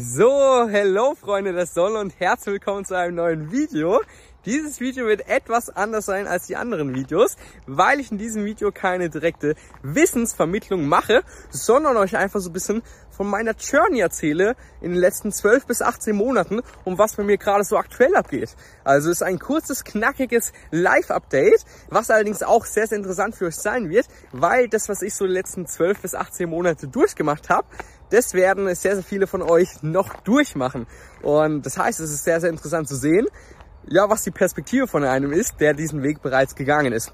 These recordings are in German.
So, hello Freunde der Sonne und herzlich willkommen zu einem neuen Video. Dieses Video wird etwas anders sein als die anderen Videos, weil ich in diesem Video keine direkte Wissensvermittlung mache, sondern euch einfach so ein bisschen von meiner Journey erzähle in den letzten 12 bis 18 Monaten und was bei mir gerade so aktuell abgeht. Also ist ein kurzes, knackiges Live-Update, was allerdings auch sehr, sehr interessant für euch sein wird, weil das, was ich so die letzten 12 bis 18 Monate durchgemacht habe, das werden sehr, sehr viele von euch noch durchmachen. Und das heißt, es ist sehr, sehr interessant zu sehen, ja, was die Perspektive von einem ist, der diesen Weg bereits gegangen ist.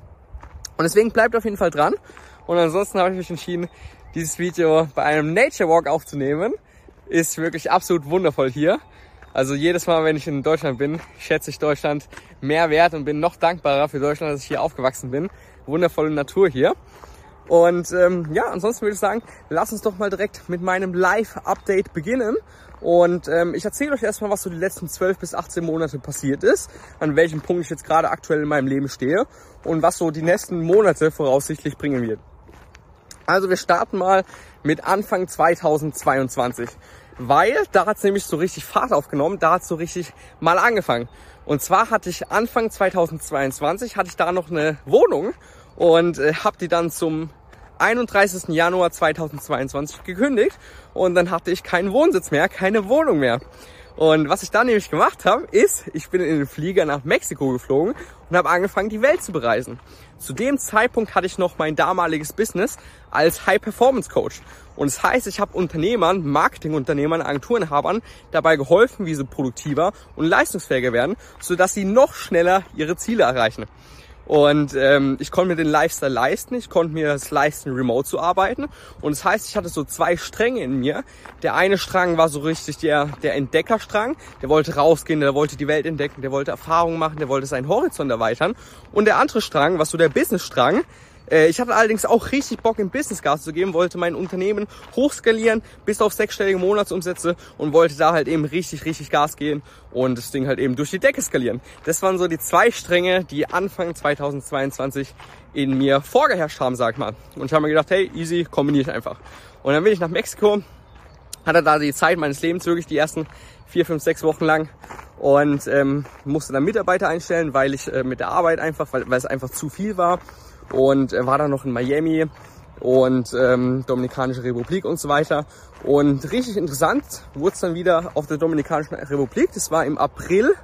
Und deswegen bleibt auf jeden Fall dran. Und ansonsten habe ich mich entschieden, dieses Video bei einem Nature Walk aufzunehmen. Ist wirklich absolut wundervoll hier. Also jedes Mal, wenn ich in Deutschland bin, schätze ich Deutschland mehr wert und bin noch dankbarer für Deutschland, dass ich hier aufgewachsen bin. Wundervolle Natur hier. Und ähm, ja, ansonsten würde ich sagen, lass uns doch mal direkt mit meinem Live-Update beginnen. Und ähm, ich erzähle euch erstmal, was so die letzten 12 bis 18 Monate passiert ist, an welchem Punkt ich jetzt gerade aktuell in meinem Leben stehe und was so die nächsten Monate voraussichtlich bringen wird. Also wir starten mal mit Anfang 2022, weil da hat es nämlich so richtig Fahrt aufgenommen, da hat so richtig mal angefangen. Und zwar hatte ich Anfang 2022, hatte ich da noch eine Wohnung und äh, habe die dann zum 31. Januar 2022 gekündigt und dann hatte ich keinen Wohnsitz mehr, keine Wohnung mehr. Und was ich dann nämlich gemacht habe, ist, ich bin in den Flieger nach Mexiko geflogen und habe angefangen, die Welt zu bereisen. Zu dem Zeitpunkt hatte ich noch mein damaliges Business als High Performance Coach. Und das heißt, ich habe Unternehmern, Marketingunternehmern, Agenturenhabern dabei geholfen, wie sie produktiver und leistungsfähiger werden, sodass sie noch schneller ihre Ziele erreichen. Und ähm, ich konnte mir den Lifestyle leisten, ich konnte mir das leisten, remote zu arbeiten. Und das heißt, ich hatte so zwei Stränge in mir. Der eine Strang war so richtig der, der Entdeckerstrang. Der wollte rausgehen, der wollte die Welt entdecken, der wollte Erfahrungen machen, der wollte seinen Horizont erweitern. Und der andere Strang war so der Business-Strang. Äh, ich hatte allerdings auch richtig Bock, im Business Gas zu geben, wollte mein Unternehmen hochskalieren bis auf sechsstellige Monatsumsätze und wollte da halt eben richtig, richtig Gas gehen und das Ding halt eben durch die Decke skalieren. Das waren so die zwei Stränge, die Anfang 2022 in mir vorgeherrscht haben, sag mal. Und ich habe mir gedacht, hey, easy, kombiniere ich einfach. Und dann bin ich nach Mexiko, hatte da die Zeit meines Lebens wirklich die ersten vier, fünf, sechs Wochen lang und ähm, musste dann Mitarbeiter einstellen, weil ich äh, mit der Arbeit einfach, weil, weil es einfach zu viel war und war dann noch in Miami und ähm, Dominikanische Republik und so weiter. Und richtig interessant wurde es dann wieder auf der Dominikanischen Republik. Das war im April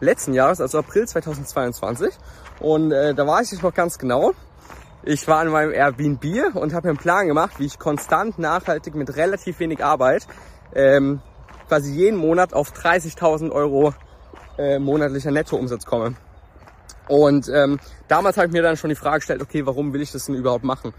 letzten Jahres, also April 2022. Und äh, da weiß ich noch ganz genau. Ich war in meinem Airbnb und habe mir einen Plan gemacht, wie ich konstant, nachhaltig mit relativ wenig Arbeit ähm, quasi jeden Monat auf 30.000 Euro äh, monatlicher Nettoumsatz komme. Und ähm, damals habe ich mir dann schon die Frage gestellt, okay, warum will ich das denn überhaupt machen?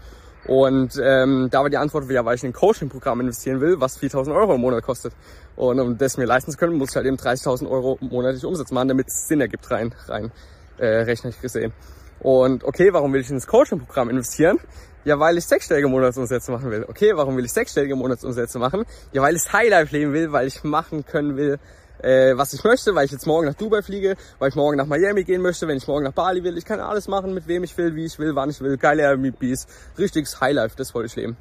Und ähm, da war die Antwort wieder, weil ich in ein Coaching-Programm investieren will, was 4.000 Euro im Monat kostet. Und um das mir leisten zu können, muss ich halt eben 30.000 Euro monatlich Umsatz machen, damit es Sinn ergibt, rein, rein äh, rechnerisch gesehen. Und okay, warum will ich in das Coaching-Programm investieren? Ja, weil ich sechsstellige Monatsumsätze machen will. Okay, warum will ich sechsstellige Monatsumsätze machen? Ja, weil ich Highlife leben will, weil ich machen können will, äh, was ich möchte, weil ich jetzt morgen nach Dubai fliege, weil ich morgen nach Miami gehen möchte, wenn ich morgen nach Bali will. Ich kann alles machen, mit wem ich will, wie ich will, wann ich will. Geile Airbnbs, richtiges Highlife, das wollte ich leben.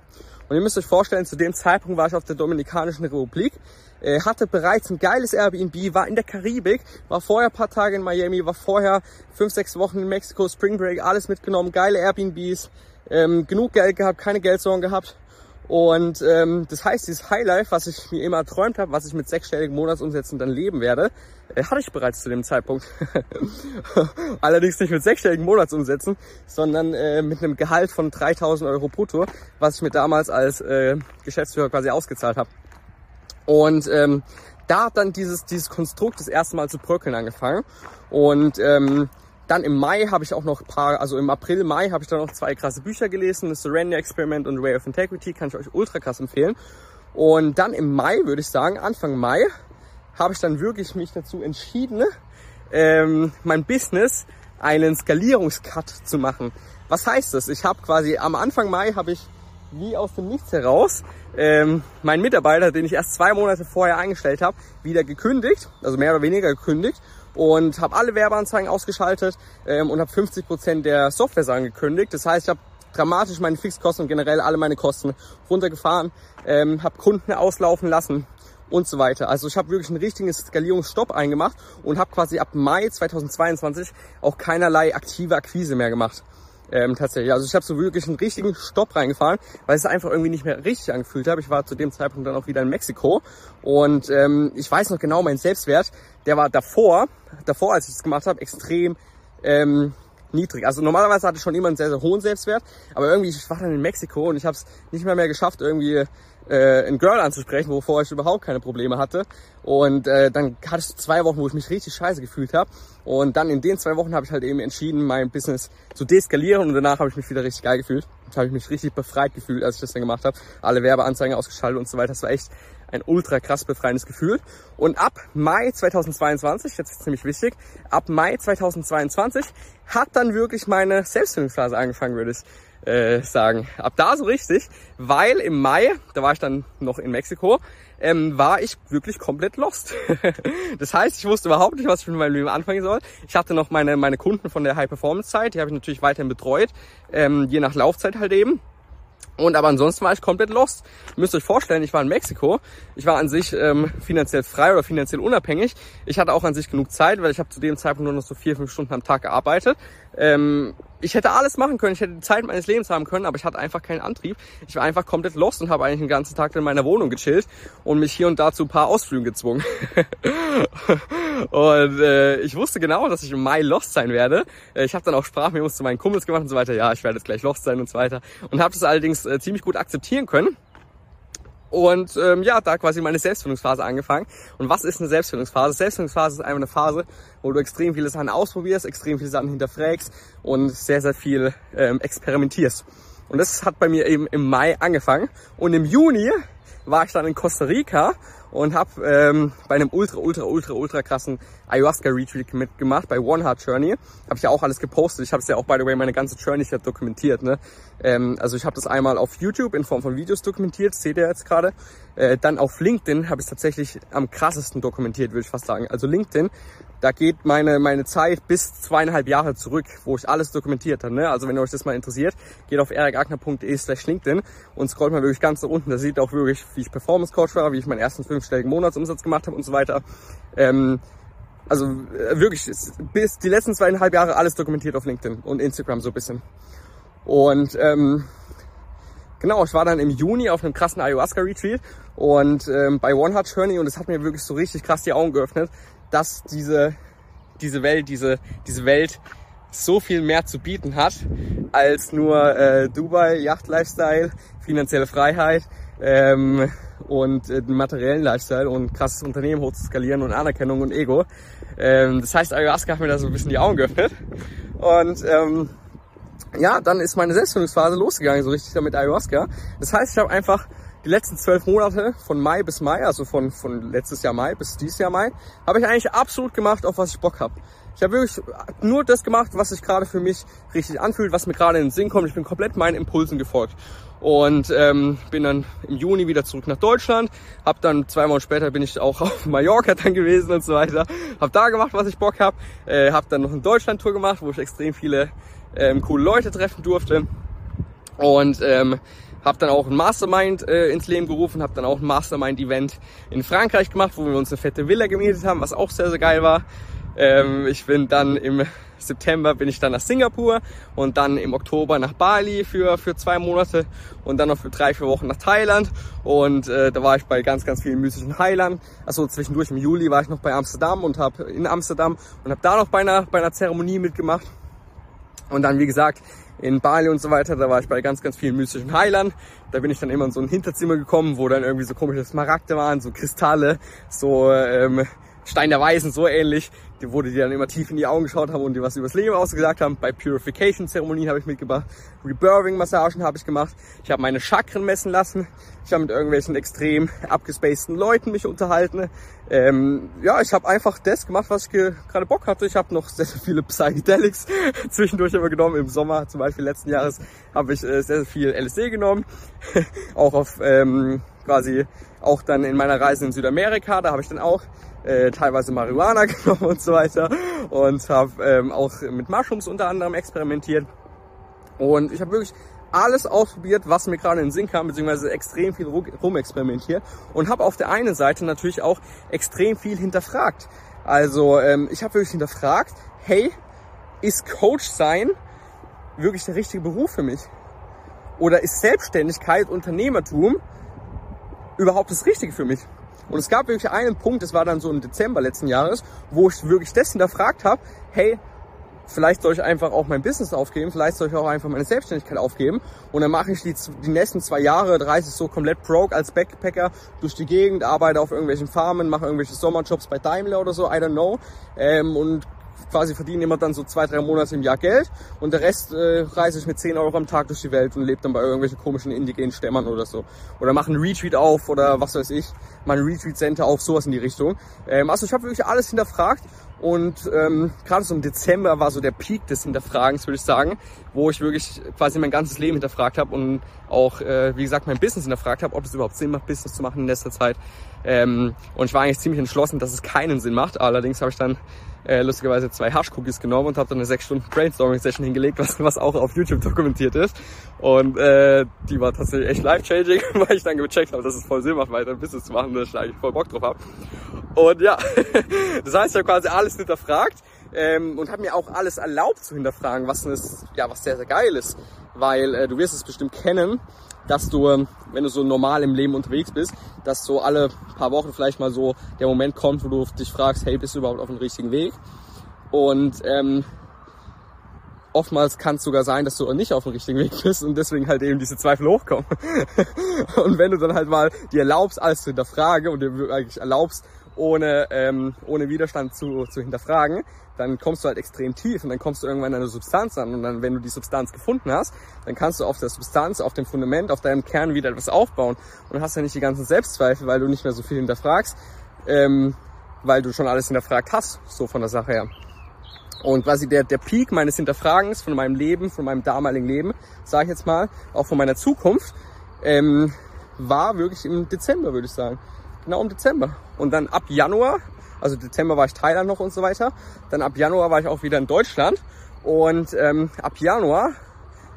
Und ihr müsst euch vorstellen, zu dem Zeitpunkt war ich auf der Dominikanischen Republik, äh, hatte bereits ein geiles Airbnb, war in der Karibik, war vorher paar Tage in Miami, war vorher fünf, sechs Wochen in Mexiko, Spring Break, alles mitgenommen, geile Airbnbs, ähm, genug Geld gehabt, keine Geldsorgen gehabt und ähm, das heißt, dieses Highlife, was ich mir immer erträumt habe, was ich mit sechsstelligen Monatsumsätzen dann leben werde, äh, hatte ich bereits zu dem Zeitpunkt. Allerdings nicht mit sechsstelligen Monatsumsätzen, sondern äh, mit einem Gehalt von 3000 Euro brutto, was ich mir damals als äh, Geschäftsführer quasi ausgezahlt habe. Und ähm, da hat dann dieses, dieses Konstrukt das erste Mal zu bröckeln angefangen. Und ähm, dann im Mai habe ich auch noch ein paar, also im April, Mai habe ich dann noch zwei krasse Bücher gelesen, das Surrender Experiment und Way of Integrity, kann ich euch ultra krass empfehlen. Und dann im Mai, würde ich sagen, Anfang Mai, habe ich dann wirklich mich dazu entschieden, ähm, mein Business einen Skalierungscut zu machen. Was heißt das? Ich habe quasi am Anfang Mai habe ich wie aus dem Nichts heraus ähm, meinen Mitarbeiter, den ich erst zwei Monate vorher eingestellt habe, wieder gekündigt, also mehr oder weniger gekündigt und habe alle Werbeanzeigen ausgeschaltet ähm, und habe 50 Prozent der Software gekündigt. Das heißt, ich habe dramatisch meine Fixkosten und generell alle meine Kosten runtergefahren, ähm, habe Kunden auslaufen lassen und so weiter. Also ich habe wirklich einen richtigen Skalierungsstopp eingemacht und habe quasi ab Mai 2022 auch keinerlei aktive Akquise mehr gemacht. Ähm, tatsächlich. Also ich habe so wirklich einen richtigen Stopp reingefahren, weil es einfach irgendwie nicht mehr richtig angefühlt habe. Ich war zu dem Zeitpunkt dann auch wieder in Mexiko und ähm, ich weiß noch genau, mein Selbstwert, der war davor, davor als ich das gemacht habe, extrem ähm, niedrig. Also normalerweise hatte ich schon immer einen sehr, sehr hohen Selbstwert, aber irgendwie, ich war dann in Mexiko und ich habe es nicht mehr mehr geschafft, irgendwie äh, ein Girl anzusprechen, wovor ich überhaupt keine Probleme hatte. Und äh, dann hatte ich zwei Wochen, wo ich mich richtig scheiße gefühlt habe. Und dann in den zwei Wochen habe ich halt eben entschieden, mein Business zu deskalieren und danach habe ich mich wieder richtig geil gefühlt. Da habe ich mich richtig befreit gefühlt, als ich das dann gemacht habe. Alle Werbeanzeigen ausgeschaltet und so weiter. Das war echt ein ultra krass befreiendes Gefühl. Und ab Mai 2022, jetzt ist ziemlich wichtig, ab Mai 2022 hat dann wirklich meine Selbstfindungsphase angefangen, würde ich äh, sagen. Ab da so richtig, weil im Mai, da war ich dann noch in Mexiko, ähm, war ich wirklich komplett lost. das heißt, ich wusste überhaupt nicht, was ich mit meinem Leben anfangen soll. Ich hatte noch meine, meine Kunden von der High-Performance-Zeit, die habe ich natürlich weiterhin betreut, ähm, je nach Laufzeit halt eben. Und aber ansonsten war ich komplett lost. Ihr müsst euch vorstellen, ich war in Mexiko. Ich war an sich ähm, finanziell frei oder finanziell unabhängig. Ich hatte auch an sich genug Zeit, weil ich habe zu dem Zeitpunkt nur noch so vier, fünf Stunden am Tag gearbeitet. Ähm, ich hätte alles machen können, ich hätte die Zeit meines Lebens haben können, aber ich hatte einfach keinen Antrieb. Ich war einfach komplett lost und habe eigentlich den ganzen Tag in meiner Wohnung gechillt und mich hier und da zu ein paar Ausflügen gezwungen. und äh, ich wusste genau, dass ich im Mai lost sein werde. Äh, ich habe dann auch Sprachmemos zu meinen Kumpels gemacht und so weiter. Ja, ich werde jetzt gleich lost sein und so weiter. Und habe das allerdings äh, ziemlich gut akzeptieren können und ähm, ja, da quasi meine Selbstfindungsphase angefangen. Und was ist eine Selbstfindungsphase? Selbstfindungsphase ist einfach eine Phase, wo du extrem viele Sachen ausprobierst, extrem viele Sachen hinterfragst und sehr, sehr viel ähm, experimentierst. Und das hat bei mir eben im Mai angefangen. Und im Juni war ich dann in Costa Rica und habe ähm, bei einem ultra, ultra, ultra, ultra krassen Ayahuasca-Retreat mitgemacht, bei One Heart Journey. Habe ich ja auch alles gepostet. Ich habe es ja auch, by the way, meine ganze Journey hier dokumentiert. Ne? Ähm, also ich habe das einmal auf YouTube in Form von Videos dokumentiert, seht ihr jetzt gerade. Äh, dann auf LinkedIn habe ich tatsächlich am krassesten dokumentiert, würde ich fast sagen. Also LinkedIn da geht meine, meine Zeit bis zweieinhalb Jahre zurück, wo ich alles dokumentiert habe. Ne? Also wenn euch das mal interessiert, geht auf erikagner.de slash LinkedIn und scrollt mal wirklich ganz nach unten. Da seht ihr auch wirklich, wie ich Performance Coach war, wie ich meinen ersten fünfstelligen Monatsumsatz gemacht habe und so weiter. Ähm, also äh, wirklich bis die letzten zweieinhalb Jahre alles dokumentiert auf LinkedIn und Instagram so ein bisschen. Und ähm, genau, ich war dann im Juni auf einem krassen Ayahuasca-Retreat und ähm, bei One Heart Journey und es hat mir wirklich so richtig krass die Augen geöffnet, dass diese, diese Welt, diese, diese Welt so viel mehr zu bieten hat als nur äh, Dubai, Yacht-Lifestyle, finanzielle Freiheit ähm, und äh, den materiellen Lifestyle und krasses Unternehmen hoch zu skalieren und Anerkennung und Ego. Ähm, das heißt, Ayahuasca hat mir da so ein bisschen die Augen geöffnet. Und ähm, ja, dann ist meine Selbstfindungsphase losgegangen, so richtig mit Ayahuasca. Das heißt, ich habe einfach die letzten zwölf Monate von Mai bis Mai, also von, von letztes Jahr Mai bis dieses Jahr Mai, habe ich eigentlich absolut gemacht, auf was ich Bock habe. Ich habe wirklich nur das gemacht, was sich gerade für mich richtig anfühlt, was mir gerade in den Sinn kommt. Ich bin komplett meinen Impulsen gefolgt und ähm, bin dann im Juni wieder zurück nach Deutschland. Hab dann zwei Wochen später bin ich auch auf Mallorca dann gewesen und so weiter. Hab da gemacht, was ich Bock habe. Äh, hab dann noch eine Deutschland-Tour gemacht, wo ich extrem viele ähm, coole Leute treffen durfte und ähm, habe dann auch ein Mastermind äh, ins Leben gerufen, habe dann auch ein Mastermind-Event in Frankreich gemacht, wo wir uns eine fette Villa gemietet haben, was auch sehr, sehr geil war. Ähm, ich bin dann im September bin ich dann nach Singapur und dann im Oktober nach Bali für, für zwei Monate und dann noch für drei, vier Wochen nach Thailand. Und äh, da war ich bei ganz, ganz vielen mystischen Heilern. Also zwischendurch im Juli war ich noch bei Amsterdam und habe in Amsterdam und habe da noch bei einer, bei einer Zeremonie mitgemacht. Und dann, wie gesagt, in Bali und so weiter, da war ich bei ganz, ganz vielen mystischen Heilern. Da bin ich dann immer in so ein Hinterzimmer gekommen, wo dann irgendwie so komische Smaragde waren, so Kristalle, so ähm, Stein der Weisen, so ähnlich, die, wo die dann immer tief in die Augen geschaut haben und die was übers Leben ausgesagt haben. Bei Purification-Zeremonien habe ich mitgebracht, Rebirthing-Massagen habe ich gemacht. Ich habe meine Chakren messen lassen. Ich habe mit irgendwelchen extrem abgespaceden Leuten mich unterhalten. Ähm, ja, ich habe einfach das gemacht, was ich gerade Bock hatte. Ich habe noch sehr, sehr viele Psychedelics zwischendurch immer genommen. Im Sommer zum Beispiel letzten Jahres habe ich äh, sehr, sehr viel LSD genommen. auch auf ähm, quasi auch dann in meiner Reise in Südamerika, da habe ich dann auch äh, teilweise Marihuana genommen und so weiter und habe ähm, auch mit Mushrooms unter anderem experimentiert. Und ich habe wirklich alles ausprobiert, was mir gerade in den Sinn kam, beziehungsweise extrem viel rumexperimentiert und habe auf der einen Seite natürlich auch extrem viel hinterfragt. Also ähm, ich habe wirklich hinterfragt, hey, ist Coach sein wirklich der richtige Beruf für mich? Oder ist Selbstständigkeit, Unternehmertum überhaupt das Richtige für mich? Und es gab wirklich einen Punkt, das war dann so im Dezember letzten Jahres, wo ich wirklich das hinterfragt habe, hey, vielleicht soll ich einfach auch mein Business aufgeben, vielleicht soll ich auch einfach meine Selbstständigkeit aufgeben. Und dann mache ich die, die nächsten zwei Jahre, reise ich so komplett broke als Backpacker durch die Gegend, arbeite auf irgendwelchen Farmen, mache irgendwelche Sommerjobs bei Daimler oder so, I don't know. Ähm, und quasi verdiene immer dann so zwei, drei Monate im Jahr Geld und der Rest äh, reise ich mit 10 Euro am Tag durch die Welt und lebe dann bei irgendwelchen komischen indigenen Stämmern oder so. Oder mache einen Retreat auf oder was weiß ich, mal ein Retreat Center auf, sowas in die Richtung. Ähm, also ich habe wirklich alles hinterfragt und ähm, gerade so im Dezember war so der Peak des Hinterfragens, würde ich sagen, wo ich wirklich quasi mein ganzes Leben hinterfragt habe und auch, äh, wie gesagt, mein Business hinterfragt habe, ob es überhaupt Sinn macht, Business zu machen in letzter Zeit. Ähm, und ich war eigentlich ziemlich entschlossen, dass es keinen Sinn macht. Allerdings habe ich dann äh, lustigerweise zwei Hash-Cookies genommen und habe dann eine sechs Stunden Brainstorming-Session hingelegt, was, was auch auf YouTube dokumentiert ist. Und äh, die war tatsächlich echt life-changing, weil ich dann gecheckt habe, dass es voll Sinn macht, weiter ein Business zu machen, dass ich eigentlich voll Bock drauf habe. Und ja, das heißt, ich habe quasi alles hinterfragt ähm, und habe mir auch alles erlaubt zu hinterfragen, was, ist, ja, was sehr, sehr geil ist. Weil äh, du wirst es bestimmt kennen, dass du, ähm, wenn du so normal im Leben unterwegs bist, dass so alle paar Wochen vielleicht mal so der Moment kommt, wo du dich fragst, hey, bist du überhaupt auf dem richtigen Weg? Und ähm, oftmals kann es sogar sein, dass du nicht auf dem richtigen Weg bist und deswegen halt eben diese Zweifel hochkommen. und wenn du dann halt mal dir erlaubst, alles zu hinterfragen und dir eigentlich erlaubst, ohne, ähm, ohne Widerstand zu, zu hinterfragen, dann kommst du halt extrem tief und dann kommst du irgendwann an eine Substanz an. Und dann, wenn du die Substanz gefunden hast, dann kannst du auf der Substanz, auf dem Fundament, auf deinem Kern wieder etwas aufbauen. Und hast ja nicht die ganzen Selbstzweifel, weil du nicht mehr so viel hinterfragst, ähm, weil du schon alles hinterfragt hast, so von der Sache her. Und quasi der, der Peak meines Hinterfragens von meinem Leben, von meinem damaligen Leben, sage ich jetzt mal, auch von meiner Zukunft, ähm, war wirklich im Dezember, würde ich sagen genau im Dezember. Und dann ab Januar, also Dezember war ich Thailand noch und so weiter. Dann ab Januar war ich auch wieder in Deutschland. Und ähm, ab Januar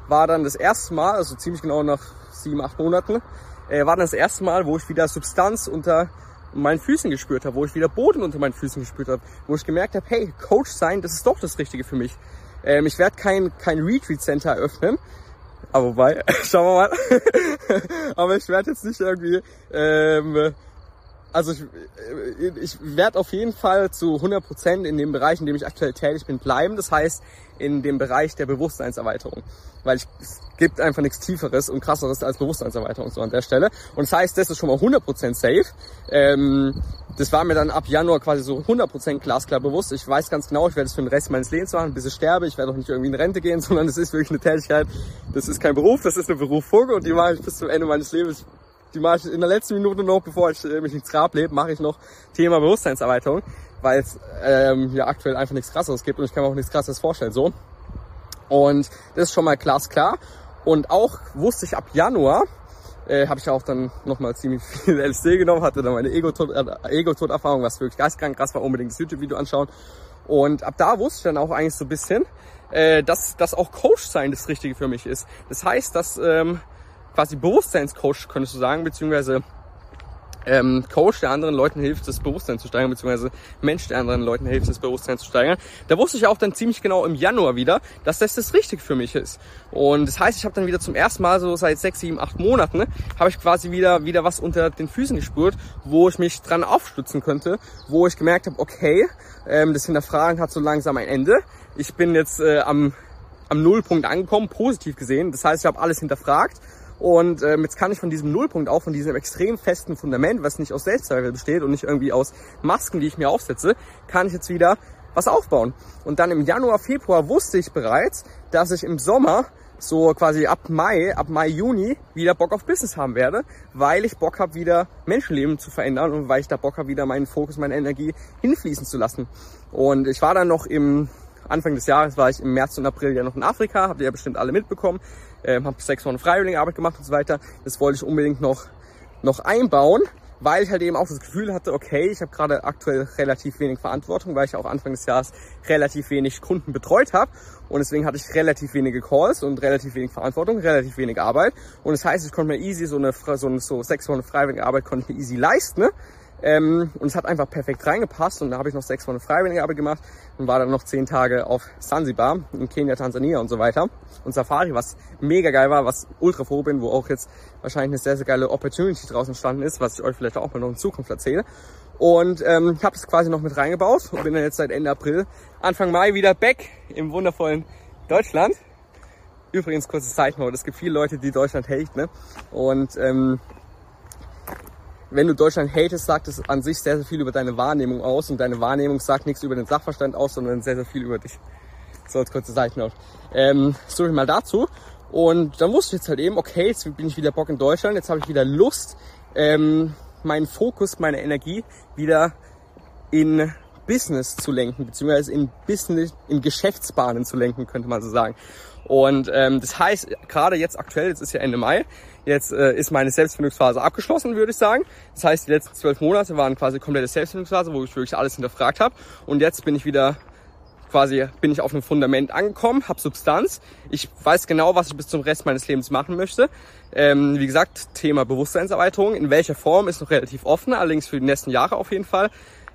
war dann das erste Mal, also ziemlich genau nach sieben, acht Monaten, äh, war dann das erste Mal, wo ich wieder Substanz unter meinen Füßen gespürt habe, wo ich wieder Boden unter meinen Füßen gespürt habe, wo ich gemerkt habe, hey, Coach sein, das ist doch das Richtige für mich. Ähm, ich werde kein, kein Retreat Center eröffnen, aber wobei, schauen wir mal. aber ich werde jetzt nicht irgendwie ähm, also ich, äh, ich werde auf jeden Fall zu 100 Prozent in dem Bereich, in dem ich aktuell tätig bin, bleiben. Das heißt, in dem Bereich der Bewusstseinserweiterung. Weil ich, es gibt einfach nichts Tieferes und krasseres als Bewusstseinserweiterung so an der Stelle. Und das heißt, das ist schon mal 100% safe. Ähm, das war mir dann ab Januar quasi so 100% glasklar bewusst. Ich weiß ganz genau, ich werde es für den Rest meines Lebens machen, bis ich sterbe. Ich werde auch nicht irgendwie in Rente gehen, sondern es ist wirklich eine Tätigkeit. Das ist kein Beruf, das ist eine Berufung und die mache ich bis zum Ende meines Lebens die mache ich in der letzten Minute noch, bevor ich äh, mich ins Grab lebe, mache ich noch Thema Bewusstseinserweiterung, weil es ähm, ja aktuell einfach nichts krasseres gibt und ich kann mir auch nichts krasseres vorstellen. So. Und das ist schon mal glasklar. Und auch wusste ich ab Januar, äh, habe ich auch dann nochmal ziemlich viel LSD genommen, hatte dann meine Ego-Tod-Erfahrung, was wirklich geistkrank krass war, unbedingt das YouTube-Video anschauen. Und ab da wusste ich dann auch eigentlich so ein bisschen, äh, dass, dass auch Coach sein das Richtige für mich ist. Das heißt, dass ähm, quasi Bewusstseinscoach, könntest du sagen, beziehungsweise ähm, Coach, der anderen Leuten hilft, das Bewusstsein zu steigern, beziehungsweise Mensch, der anderen Leuten hilft, das Bewusstsein zu steigern. Da wusste ich auch dann ziemlich genau im Januar wieder, dass das das Richtige für mich ist. Und das heißt, ich habe dann wieder zum ersten Mal, so seit sechs, sieben, acht Monaten, ne, habe ich quasi wieder wieder was unter den Füßen gespürt, wo ich mich dran aufstützen könnte, wo ich gemerkt habe, okay, ähm, das Hinterfragen hat so langsam ein Ende. Ich bin jetzt äh, am am Nullpunkt angekommen, positiv gesehen. Das heißt, ich habe alles hinterfragt und ähm, jetzt kann ich von diesem Nullpunkt auch, von diesem extrem festen Fundament, was nicht aus Selbstzweifel besteht und nicht irgendwie aus Masken, die ich mir aufsetze, kann ich jetzt wieder was aufbauen. Und dann im Januar, Februar wusste ich bereits, dass ich im Sommer so quasi ab Mai, ab Mai, Juni wieder Bock auf Business haben werde, weil ich Bock habe, wieder Menschenleben zu verändern und weil ich da Bock habe, wieder meinen Fokus, meine Energie hinfließen zu lassen. Und ich war dann noch im Anfang des Jahres war ich im März und April ja noch in Afrika, habt ihr ja bestimmt alle mitbekommen, ähm, habe sechs Wochen Freiwilligenarbeit gemacht und so weiter. Das wollte ich unbedingt noch, noch einbauen, weil ich halt eben auch das Gefühl hatte, okay, ich habe gerade aktuell relativ wenig Verantwortung, weil ich auch Anfang des Jahres relativ wenig Kunden betreut habe und deswegen hatte ich relativ wenige Calls und relativ wenig Verantwortung, relativ wenig Arbeit und das heißt, ich konnte mir easy so eine so, eine, so sechs Wochen freiwillige Arbeit konnte ich mir easy leisten. Ne? Ähm, und es hat einfach perfekt reingepasst und da habe ich noch sechs Wochen freiwillige Arbeit gemacht und war dann noch zehn Tage auf Sansibar in Kenia, Tansania und so weiter und Safari, was mega geil war, was ultra froh bin, wo auch jetzt wahrscheinlich eine sehr, sehr geile Opportunity draußen entstanden ist, was ich euch vielleicht auch mal noch in Zukunft erzähle. Und ähm, habe es quasi noch mit reingebaut und bin dann jetzt seit Ende April, Anfang Mai wieder back im wundervollen Deutschland. Übrigens, kurze Zeitnote, es gibt viele Leute, die Deutschland hate, ne? Und ähm, wenn du Deutschland hatest, sagt es an sich sehr, sehr viel über deine Wahrnehmung aus und deine Wahrnehmung sagt nichts über den Sachverstand aus, sondern sehr, sehr viel über dich. So als kurze Seitennote. Ähm, so mal dazu. Und dann wusste ich jetzt halt eben, okay, jetzt bin ich wieder Bock in Deutschland, jetzt habe ich wieder Lust, ähm, meinen Fokus, meine Energie wieder in Business zu lenken, beziehungsweise in Business, in Geschäftsbahnen zu lenken, könnte man so sagen. Und ähm, das heißt, gerade jetzt aktuell, jetzt ist ja Ende Mai, jetzt äh, ist meine Selbstfindungsphase abgeschlossen, würde ich sagen. Das heißt, die letzten zwölf Monate waren quasi komplette Selbstfindungsphase, wo ich wirklich alles hinterfragt habe. Und jetzt bin ich wieder quasi bin ich auf einem Fundament angekommen, habe Substanz. Ich weiß genau, was ich bis zum Rest meines Lebens machen möchte. Ähm, wie gesagt, Thema Bewusstseinserweiterung. In welcher Form ist noch relativ offen, allerdings für die nächsten Jahre auf jeden Fall.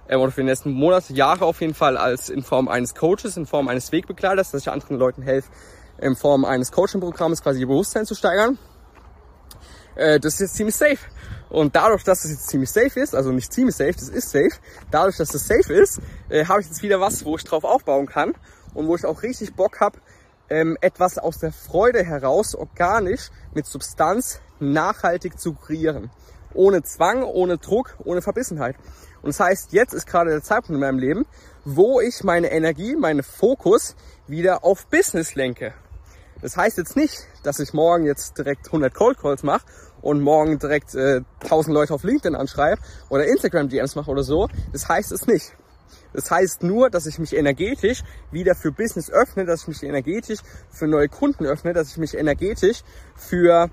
Ähm, oder für die nächsten Monate, Jahre auf jeden Fall als in Form eines Coaches, in Form eines Wegbegleiters, dass ich anderen Leuten helfe, in Form eines Coaching-Programms quasi ihr Bewusstsein zu steigern. Äh, das ist jetzt ziemlich safe. Und dadurch, dass es jetzt ziemlich safe ist, also nicht ziemlich safe, das ist safe, dadurch, dass es safe ist, äh, habe ich jetzt wieder was, wo ich drauf aufbauen kann und wo ich auch richtig Bock habe, ähm, etwas aus der Freude heraus organisch mit Substanz nachhaltig zu kreieren. Ohne Zwang, ohne Druck, ohne Verbissenheit. Und das heißt, jetzt ist gerade der Zeitpunkt in meinem Leben, wo ich meine Energie, meinen Fokus wieder auf Business lenke. Das heißt jetzt nicht, dass ich morgen jetzt direkt 100 Cold Calls mache und morgen direkt äh, 1000 Leute auf LinkedIn anschreibe oder Instagram DMs mache oder so. Das heißt es nicht. Das heißt nur, dass ich mich energetisch wieder für Business öffne, dass ich mich energetisch für neue Kunden öffne, dass ich mich energetisch für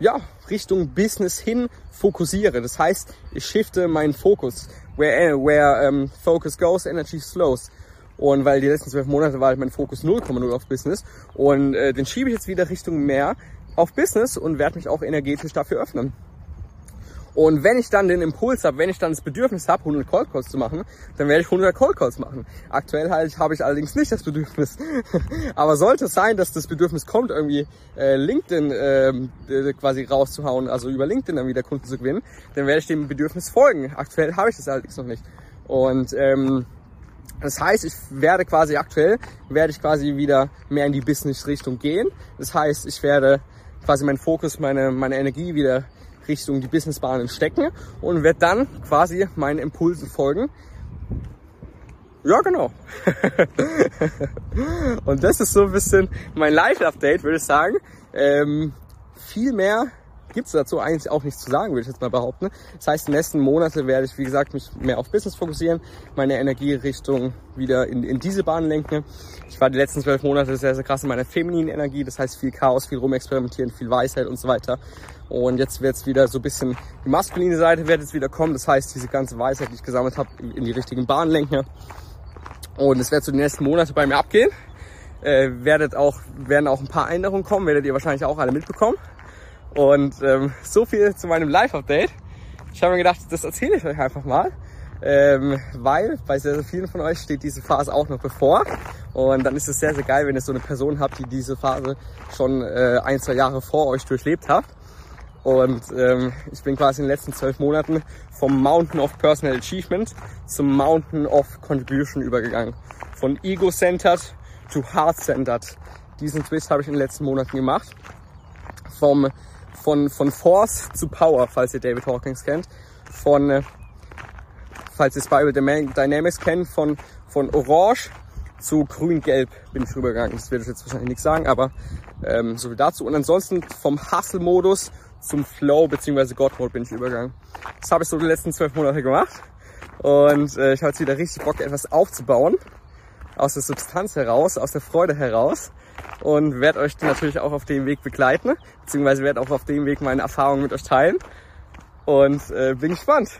ja, Richtung Business hin fokussiere. Das heißt, ich shifte meinen Fokus. Where, where um, focus goes, energy slows. Und weil die letzten zwölf Monate war halt mein Fokus 0,0 auf Business. Und äh, den schiebe ich jetzt wieder Richtung mehr auf Business und werde mich auch energetisch dafür öffnen. Und wenn ich dann den Impuls habe, wenn ich dann das Bedürfnis habe, 100 Cold Calls zu machen, dann werde ich 100 Cold Calls machen. Aktuell halt habe ich allerdings nicht das Bedürfnis. Aber sollte es sein, dass das Bedürfnis kommt, irgendwie äh, LinkedIn äh, quasi rauszuhauen, also über LinkedIn dann wieder Kunden zu gewinnen, dann werde ich dem Bedürfnis folgen. Aktuell habe ich das allerdings noch nicht. Und ähm, das heißt, ich werde quasi aktuell, werde ich quasi wieder mehr in die Business-Richtung gehen. Das heißt, ich werde quasi meinen Fokus, meine, meine Energie wieder Richtung die Businessbahnen stecken und werde dann quasi meinen Impulsen folgen. Ja, genau. und das ist so ein bisschen mein Live-Update, würde ich sagen. Ähm, viel mehr gibt es dazu eigentlich auch nichts zu sagen, würde ich jetzt mal behaupten. Das heißt, die nächsten Monate werde ich, wie gesagt, mich mehr auf Business fokussieren, meine Energierichtung wieder in, in diese Bahn lenken. Ich war die letzten zwölf Monate sehr, sehr krass in meiner femininen Energie, das heißt viel Chaos, viel rumexperimentieren, viel Weisheit und so weiter. Und jetzt wird es wieder so ein bisschen, die maskuline Seite wird jetzt wieder kommen, das heißt, diese ganze Weisheit, die ich gesammelt habe, in die richtigen Bahnen lenken. Und es wird so die nächsten Monate bei mir abgehen. Äh, werdet auch, werden auch ein paar Änderungen kommen, werdet ihr wahrscheinlich auch alle mitbekommen. Und ähm, so viel zu meinem Live-Update. Ich habe mir gedacht, das erzähle ich euch einfach mal. Ähm, weil bei sehr, sehr vielen von euch steht diese Phase auch noch bevor. Und dann ist es sehr, sehr geil, wenn ihr so eine Person habt, die diese Phase schon äh, ein, zwei Jahre vor euch durchlebt habt. Und ähm, ich bin quasi in den letzten zwölf Monaten vom Mountain of Personal Achievement zum Mountain of Contribution übergegangen. Von Ego-Centered to Heart-Centered. Diesen Twist habe ich in den letzten Monaten gemacht. Vom von, von Force zu Power, falls ihr David Hawkins kennt, von, äh, falls ihr Spiral Dynamics kennt, von, von Orange zu Grün-Gelb bin ich rübergegangen. Das werde ich jetzt wahrscheinlich nichts sagen, aber ähm, so viel dazu. Und ansonsten vom Hustle-Modus zum Flow bzw. God-Mode bin ich übergegangen. Das habe ich so die letzten zwölf Monate gemacht. Und äh, ich habe jetzt wieder richtig Bock, etwas aufzubauen. Aus der Substanz heraus, aus der Freude heraus und werde euch natürlich auch auf dem Weg begleiten, beziehungsweise werde auch auf dem Weg meine Erfahrungen mit euch teilen. und äh, bin gespannt.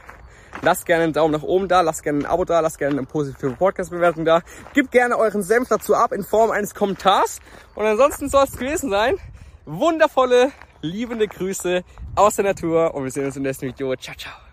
Lasst gerne einen Daumen nach oben da, lasst gerne ein Abo da, lasst gerne eine positive Podcast-Bewertung da. Gebt gerne euren Senf dazu ab in Form eines Kommentars. Und ansonsten soll es gewesen sein. Wundervolle, liebende Grüße aus der Natur und wir sehen uns im nächsten Video. Ciao, ciao.